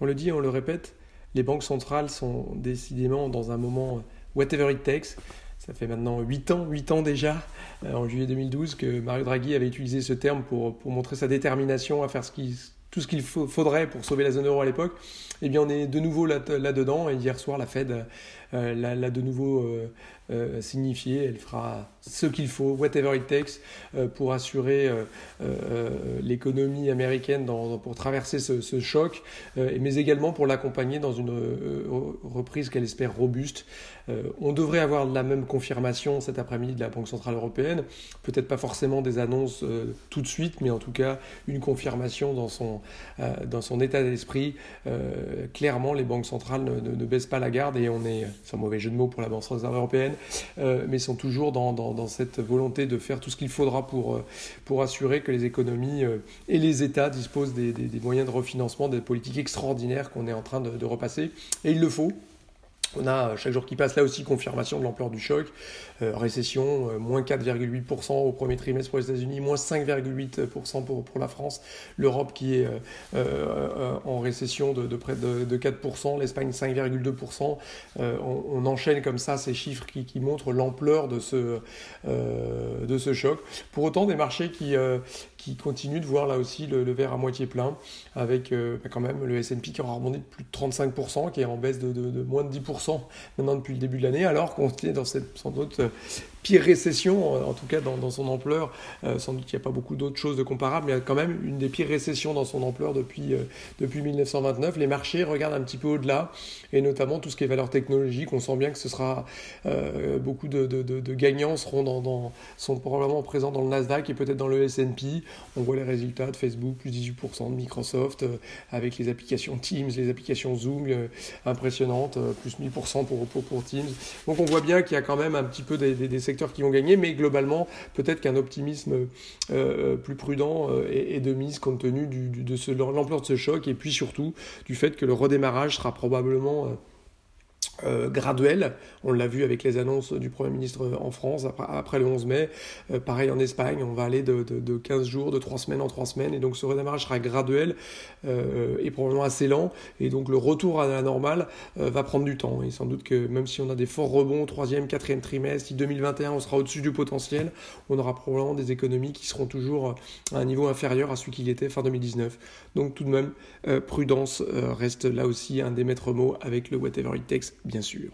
On le dit, on le répète, les banques centrales sont décidément dans un moment whatever it takes. Ça fait maintenant 8 ans, 8 ans déjà, euh, en juillet 2012, que Mario Draghi avait utilisé ce terme pour, pour montrer sa détermination à faire tout ce qu'il faudrait pour sauver la zone euro à l'époque. Eh bien, on est de nouveau là-dedans. et hier soir, la Fed euh, l'a de nouveau euh, euh, signifié. Elle fera ce qu'il faut, whatever it takes, pour assurer l'économie américaine pour traverser ce, choc, mais également pour l'accompagner dans une reprise qu'elle espère robuste. on devrait avoir la même confirmation cet après-midi de la Banque Centrale Européenne. Peut-être pas forcément des annonces tout de suite, mais en tout cas une confirmation dans son, dans son état d'esprit. clairement, les banques centrales ne, baissent pas la garde et on est c'est un mauvais jeu de mots pour la Banque centrale européenne, euh, mais sont toujours dans, dans, cette volonté de faire tout ce qu'il faudra pour, euh, pour assurer que les économies euh, et les États disposent des, des, moyens de refinancement, des politiques extraordinaires qu'on est en train de, de repasser. Et il le faut. On a chaque jour qui passe là aussi confirmation de l'ampleur du choc. Euh, récession, euh, moins 4,8% au premier trimestre pour les États-Unis, moins 5,8% pour, la France. L'Europe qui est euh, en récession de, près de, 4%, l'Espagne 5,2%. On, enchaîne comme ça ces chiffres qui, montrent l'ampleur de, ce choc. Pour autant, des marchés qui, continuent de voir là aussi le, verre à moitié plein, avec bah, quand même le S&P qui aura rebondi de plus de 35%, qui est en baisse de moins de 10% maintenant depuis le début de l'année, alors qu'on est dans cette sans doute pire récession, en tout cas dans, son ampleur. Euh, sans doute qu'il n'y a pas beaucoup d'autres choses de comparables, mais il y a quand même une des pires récessions dans son ampleur depuis, euh, depuis 1929. Les marchés regardent un petit peu au-delà, et notamment tout ce qui est valeur technologique. On sent bien que ce sera euh, beaucoup de, de, gagnants seront, dans, sont probablement présents dans le Nasdaq et peut-être dans le S&P. On voit les résultats de Facebook, plus 18%, de Microsoft, avec les applications Teams, les applications Zoom impressionnantes, plus 1000% pour, pour, pour, Teams. Donc on voit bien qu'il y a quand même un petit peu des, des, des qui vont gagner, mais globalement, peut-être qu'un optimisme euh, euh, plus prudent euh, est, de mise compte tenu de l'ampleur de ce choc et puis surtout du fait que le redémarrage sera probablement euh, graduel. On l'a vu avec les annonces du Premier ministre en France après, le 11 mai. Euh, pareil en Espagne, on va aller de, 15 jours, de 3 semaines en 3 semaines. Et donc ce redémarrage sera graduel euh, et probablement assez lent. Et donc le retour à la normale va prendre du temps. Et sans doute que même si on a des forts rebonds, 3e, 4e trimestre, si 2021 on sera au-dessus du potentiel, on aura probablement des économies qui seront toujours à un niveau inférieur à celui qu'il était fin 2019. Donc tout de même, prudence reste là aussi un des maîtres mots avec le whatever it takes bien sûr.